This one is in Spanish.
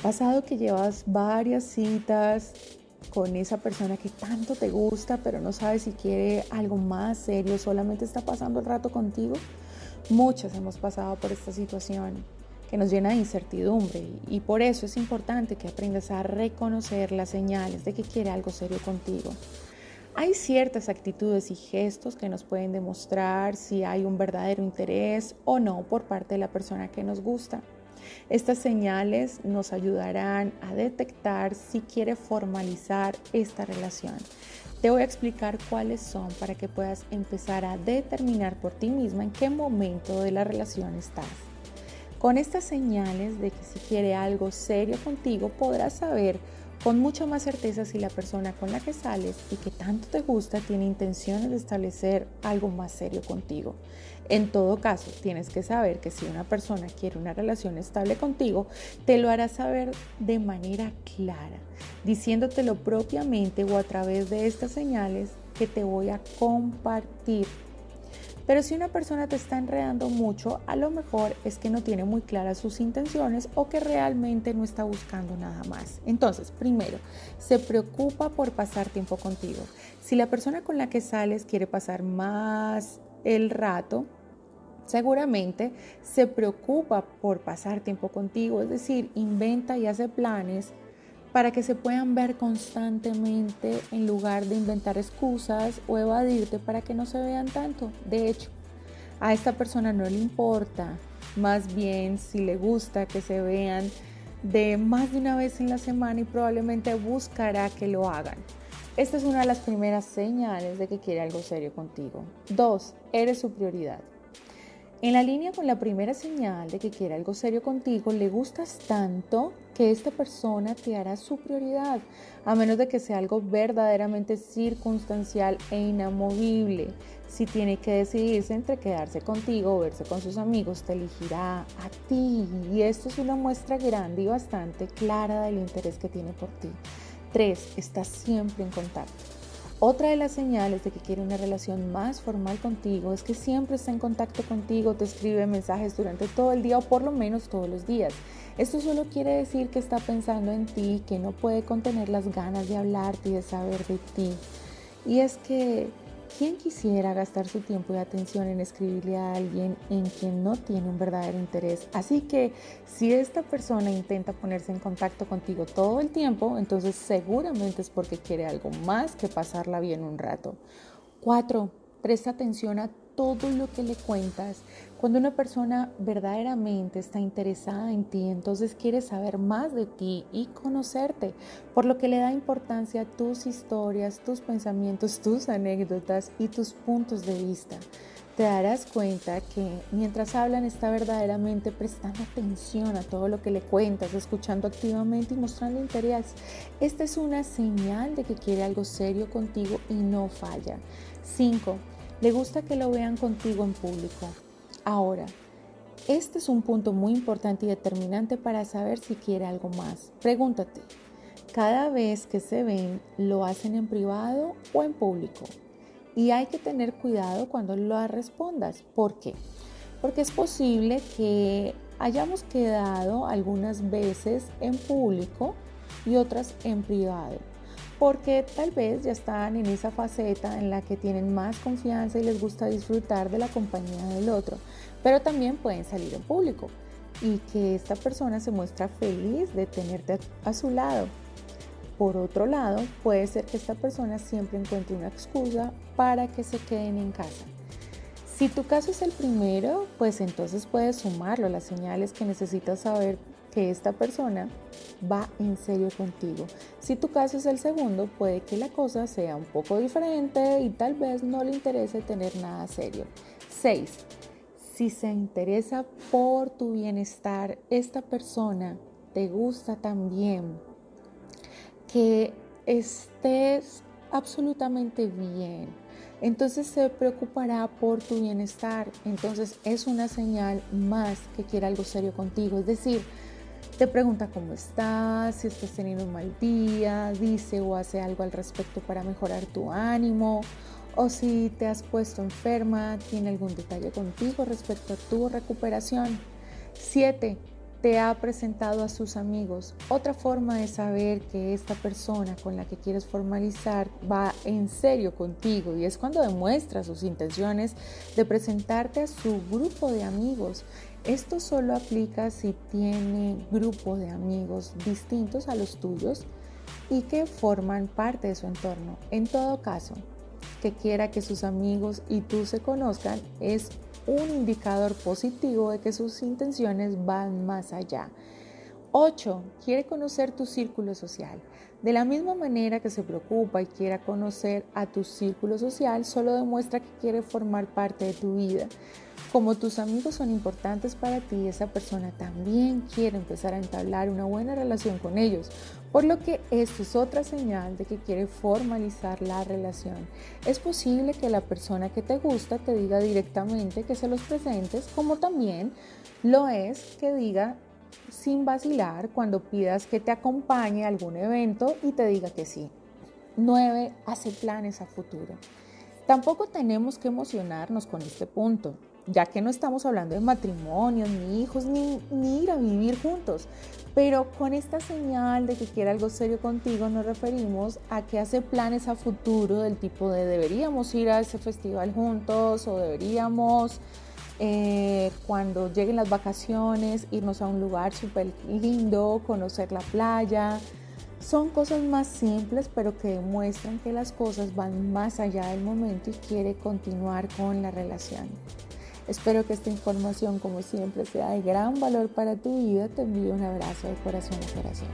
pasado que llevas varias citas con esa persona que tanto te gusta, pero no sabes si quiere algo más serio, solamente está pasando el rato contigo? Muchas hemos pasado por esta situación que nos llena de incertidumbre y por eso es importante que aprendas a reconocer las señales de que quiere algo serio contigo. Hay ciertas actitudes y gestos que nos pueden demostrar si hay un verdadero interés o no por parte de la persona que nos gusta. Estas señales nos ayudarán a detectar si quiere formalizar esta relación. Te voy a explicar cuáles son para que puedas empezar a determinar por ti misma en qué momento de la relación estás. Con estas señales de que si quiere algo serio contigo podrás saber con mucha más certeza si la persona con la que sales y que tanto te gusta tiene intenciones de establecer algo más serio contigo. En todo caso, tienes que saber que si una persona quiere una relación estable contigo, te lo hará saber de manera clara, diciéndotelo propiamente o a través de estas señales que te voy a compartir pero si una persona te está enredando mucho, a lo mejor es que no tiene muy claras sus intenciones o que realmente no está buscando nada más. Entonces, primero, se preocupa por pasar tiempo contigo. Si la persona con la que sales quiere pasar más el rato, seguramente se preocupa por pasar tiempo contigo, es decir, inventa y hace planes para que se puedan ver constantemente en lugar de inventar excusas o evadirte para que no se vean tanto. De hecho, a esta persona no le importa, más bien si le gusta que se vean de más de una vez en la semana y probablemente buscará que lo hagan. Esta es una de las primeras señales de que quiere algo serio contigo. Dos, eres su prioridad. En la línea con la primera señal de que quiere algo serio contigo, le gustas tanto que esta persona te hará su prioridad, a menos de que sea algo verdaderamente circunstancial e inamovible. Si tiene que decidirse entre quedarse contigo o verse con sus amigos, te elegirá a ti. Y esto es una muestra grande y bastante clara del interés que tiene por ti. 3. Está siempre en contacto. Otra de las señales de que quiere una relación más formal contigo es que siempre está en contacto contigo, te escribe mensajes durante todo el día o por lo menos todos los días. Esto solo quiere decir que está pensando en ti, que no puede contener las ganas de hablarte y de saber de ti. Y es que ¿Quién quisiera gastar su tiempo y atención en escribirle a alguien en quien no tiene un verdadero interés? Así que si esta persona intenta ponerse en contacto contigo todo el tiempo, entonces seguramente es porque quiere algo más que pasarla bien un rato. Cuatro, presta atención a todo lo que le cuentas. Cuando una persona verdaderamente está interesada en ti, entonces quiere saber más de ti y conocerte, por lo que le da importancia a tus historias, tus pensamientos, tus anécdotas y tus puntos de vista. Te darás cuenta que mientras hablan está verdaderamente prestando atención a todo lo que le cuentas, escuchando activamente y mostrando interés. Esta es una señal de que quiere algo serio contigo y no falla. 5 le gusta que lo vean contigo en público. Ahora, este es un punto muy importante y determinante para saber si quiere algo más. Pregúntate, ¿cada vez que se ven lo hacen en privado o en público? Y hay que tener cuidado cuando lo respondas. ¿Por qué? Porque es posible que hayamos quedado algunas veces en público y otras en privado porque tal vez ya están en esa faceta en la que tienen más confianza y les gusta disfrutar de la compañía del otro, pero también pueden salir en público y que esta persona se muestra feliz de tenerte a su lado. Por otro lado, puede ser que esta persona siempre encuentre una excusa para que se queden en casa. Si tu caso es el primero, pues entonces puedes sumarlo a las señales que necesitas saber que esta persona va en serio contigo. Si tu caso es el segundo, puede que la cosa sea un poco diferente y tal vez no le interese tener nada serio. 6. Si se interesa por tu bienestar, esta persona te gusta también que estés absolutamente bien. Entonces se preocupará por tu bienestar. Entonces es una señal más que quiere algo serio contigo. Es decir, te pregunta cómo estás, si estás teniendo un mal día, dice o hace algo al respecto para mejorar tu ánimo, o si te has puesto enferma, tiene algún detalle contigo respecto a tu recuperación. 7. Te ha presentado a sus amigos. Otra forma de saber que esta persona con la que quieres formalizar va en serio contigo y es cuando demuestra sus intenciones de presentarte a su grupo de amigos. Esto solo aplica si tiene grupo de amigos distintos a los tuyos y que forman parte de su entorno. En todo caso, que quiera que sus amigos y tú se conozcan es un indicador positivo de que sus intenciones van más allá. 8. Quiere conocer tu círculo social. De la misma manera que se preocupa y quiera conocer a tu círculo social, solo demuestra que quiere formar parte de tu vida. Como tus amigos son importantes para ti, esa persona también quiere empezar a entablar una buena relación con ellos, por lo que esto es otra señal de que quiere formalizar la relación. Es posible que la persona que te gusta te diga directamente que se los presentes, como también lo es que diga sin vacilar cuando pidas que te acompañe a algún evento y te diga que sí. 9. Hace planes a futuro. Tampoco tenemos que emocionarnos con este punto ya que no estamos hablando de matrimonios, ni hijos, ni, ir a vivir juntos. Pero con esta señal de que quiere algo serio contigo nos referimos a que hace planes a futuro del tipo de deberíamos ir a ese festival juntos o deberíamos eh, cuando lleguen las vacaciones irnos a un lugar súper lindo, conocer la playa. Son cosas más simples pero que demuestran que las cosas van más allá del momento y quiere continuar con la relación. Espero que esta información, como siempre, sea de gran valor para tu vida. Te envío un abrazo de corazón a corazón.